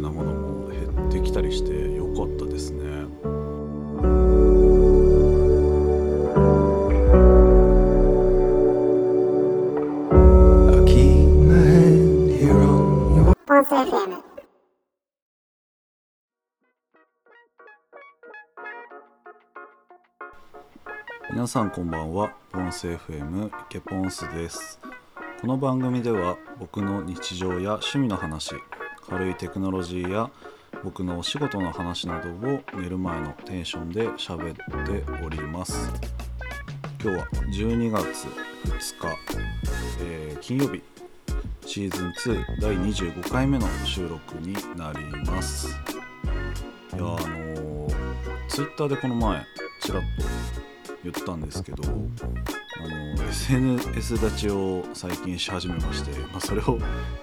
のも減ってきたりしてよかったですね。皆さんこんばんは。ポンス FM イケポンスです。この番組では僕の日常や趣味の話軽いテクノロジーや僕のお仕事の話などを寝る前のテンションで喋っております。今日は12月2日、えー金曜日。シーズン2第25回目の収録になります。いやあのー、ツイッターでこの前ちらっと言ったんですけど SNS 立ちを最近し始めまして、まあ、それを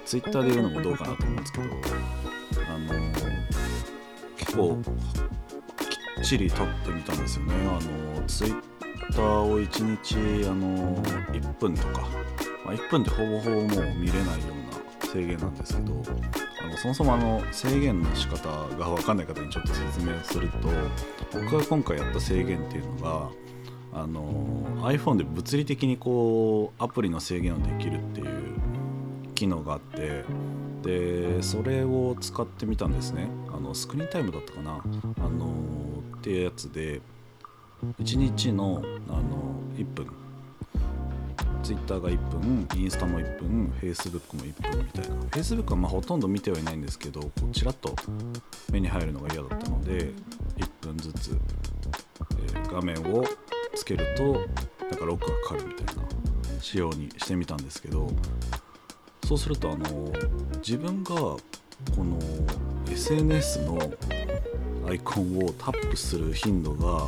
Twitter で言うのもどうかなと思うんですけどあの結構きっちり立ってみたんですよね。あの Twitter を1日あの1分とか、まあ、1分ってほぼほぼもう見れないような制限なんですけどあのそもそもあの制限の仕方が分かんない方にちょっと説明すると僕が今回やった制限っていうのがあの iPhone で物理的にこうアプリの制限をできるっていう機能があってでそれを使ってみたんですね。あのスクリーンタイムだったかな。あのっていうやつで1日のあの1分。Twitter が1分インスタも1分 Facebook も1分みたいな。Facebook はまほとんど見てはいないんですけどこうちらっと目に入るのが嫌だったので1分ずつ、えー画面をけるとなんかロックがかかるみたいな仕様にしてみたんですけどそうするとあの自分がこの SNS のアイコンをタップする頻度が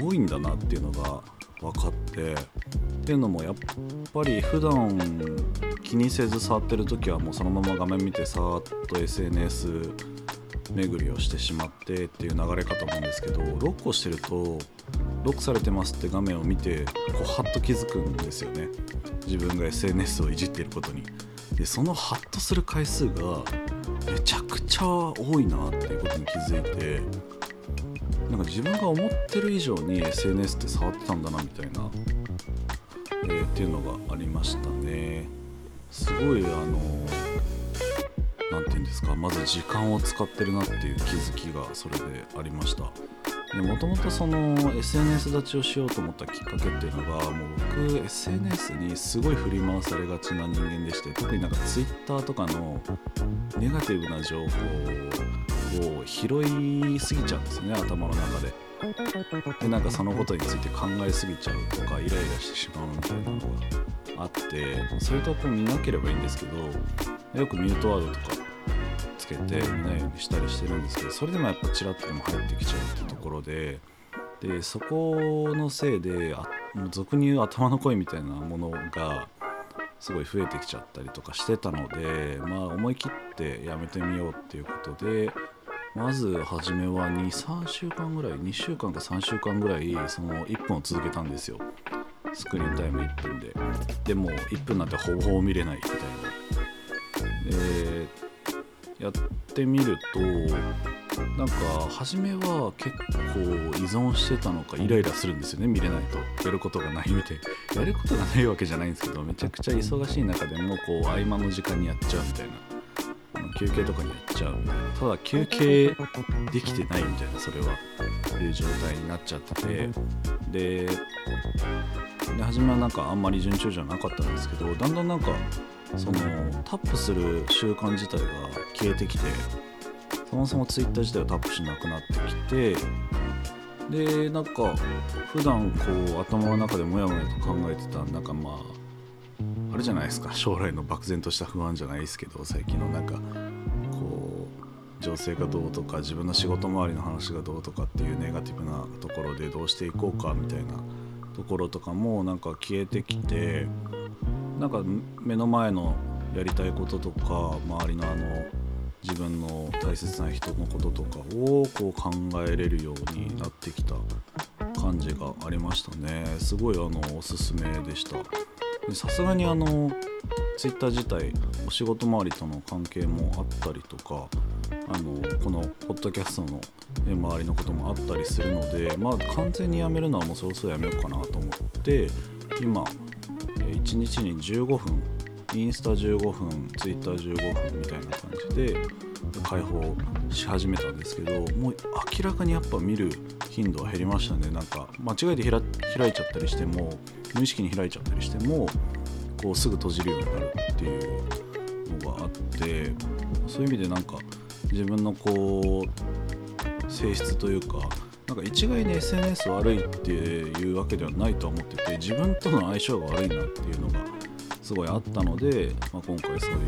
多いんだなっていうのが分かってっていうのもやっぱり普段気にせず触ってる時はもうそのまま画面見てさーっと SNS 巡りをしてしまってっていう流れかと思うんですけどロックをしてるとロックされてますって画面を見てこうハッと気づくんですよね。自分が SNS をいじっていることに。でそのハッとする回数がめちゃくちゃ多いなっていうことに気づいてなんか自分が思ってる以上に SNS って触ってたんだなみたいな、えーっていうのがありましたね。すごいあのなんていうんですかまず時間を使ってるなっていう気づきがそれでありました。もともとその SNS 立ちをしようと思ったきっかけっていうのがもう僕 SNS にすごい振り回されがちな人間でして特になんか Twitter とかのネガティブな情報を拾いすぎちゃうんですね頭の中で。でなんかそのことについて考えすぎちゃうとかイライラしてしまうみたいなのがあってそれとこう見なければいいんですけどよくミュートワードとかつけて見ないようにしたりしてるんですけどそれでもやっぱチラッとでも入ってきちゃうっていうところででそこのせいであ俗に言う頭の声みたいなものがすごい増えてきちゃったりとかしてたのでまあ思い切ってやめてみようっていうことでまず初めは23週間ぐらい2週間か3週間ぐらいその1分を続けたんですよ。スクリーンタイム1分で。でも1分なんてほぼほぼ見れないみたいな。でやってみるとなんか初めは結構依存してたのかイライラするんですよね見れないと。やることがないみたい。やることがないわけじゃないんですけどめちゃくちゃ忙しい中でもこう合間の時間にやっちゃうみたいな。休憩とかにやっちゃうみたいな。ただ休憩できてないみたいなそれは。いう状態になっちゃってて。でで初めはなんかあんまり順調じゃなかったんですけどだんだんなんかそのタップする習慣自体が消えてきてそもそも Twitter 自体をタップしなくなってきてでなんか普段こう頭の中でモヤモヤと考えてたなんかまああれじゃないですか将来の漠然とした不安じゃないですけど最近のなんかこう情勢がどうとか自分の仕事周りの話がどうとかっていうネガティブなところでどうしていこうかみたいなところとかもなんか消えてきてなんか目の前のやりたいこととか周りのあの自分の大切な人のこととかをこう考えれるようになってきた感じがありましたね。すごいあのおすすめでした。さすがにあの Twitter 自体お仕事周りとの関係もあったりとかあのこのポッドキャストの周りのこともあったりするのでまあ完全にやめるのはもうそろそろやめようかなと思って今1日に15分インスタ15分ツイッター15分みたいな感じで開放し始めたんですけどもう明らかにやっぱ見る頻度は減りましたね。なんか間違えて開いちゃったりしても無意識に開いちゃったりしてもこうすぐ閉じるようになるっていうのがあってそういう意味でなんか自分のこう性質というかなんか一概に SNS 悪いっていうわけではないとは思ってて自分との相性が悪いなっていうのがすごいあったので、まあ、今回そういう、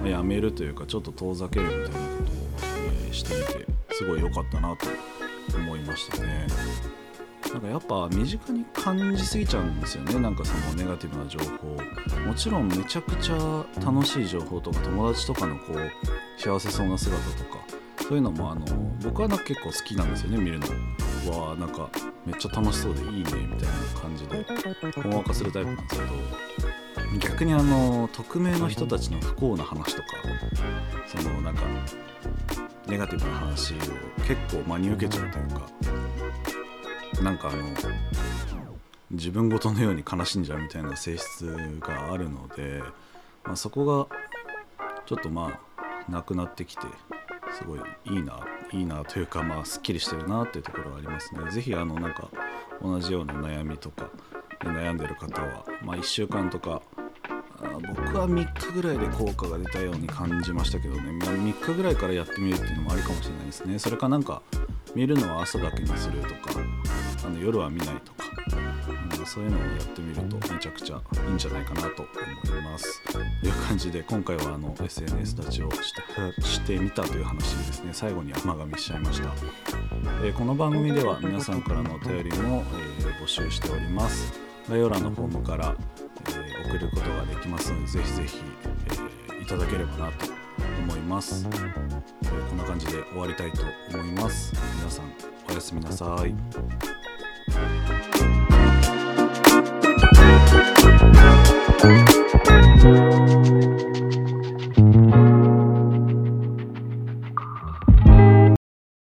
まあ、やめるというかちょっと遠ざけるみたいなことを、え、してみてすごい良かったなと思いましたね。なんかやっぱ身近に感じすぎちゃうんですよね。なんかそのネガティブな情報。もちろんめちゃくちゃ楽しい情報とか友達とかのこう幸せそうな姿とか。そういうのもあの僕はなんか結構好きなんですよね見るのは。なんかめっちゃ楽しそうでいいねみたいな感じで。ほんわかするタイプなんですけど。逆にあの匿名の人たちの不幸な話とか。そのなんかネガティブな話を結構真に受けちゃうというか。なんかあの自分ごとのように悲しんじゃうみたいな性質があるので、まあ、そこがちょっとまあなくなってきてすごいいいないいなというかまあすっきりしてるなっていうところがありますね。是非あのなんか同じような悩みとかで悩んでる方は、まあ、1週間とか僕は3日ぐらいで効果が出たように感じましたけどね、3日ぐらいからやってみるっていうのもありかもしれないですね。それかなんか見るのは朝だけにするとかあの夜は見ないとか、うん、そういうのをやってみるとめちゃくちゃいいんじゃないかなと思います。という感じで今回はあの SNS 立ちをしてしてみたという話ですね最後に甘噛みしちゃいました、えー、この番組では皆さんからのお便りも、えー、募集しております。概要欄のフォームから、えー、送ることができますのでぜひぜひ、えいただければなと思います、えこんな感じで終わりたいと思います。皆さんおやすみなさい。thank you.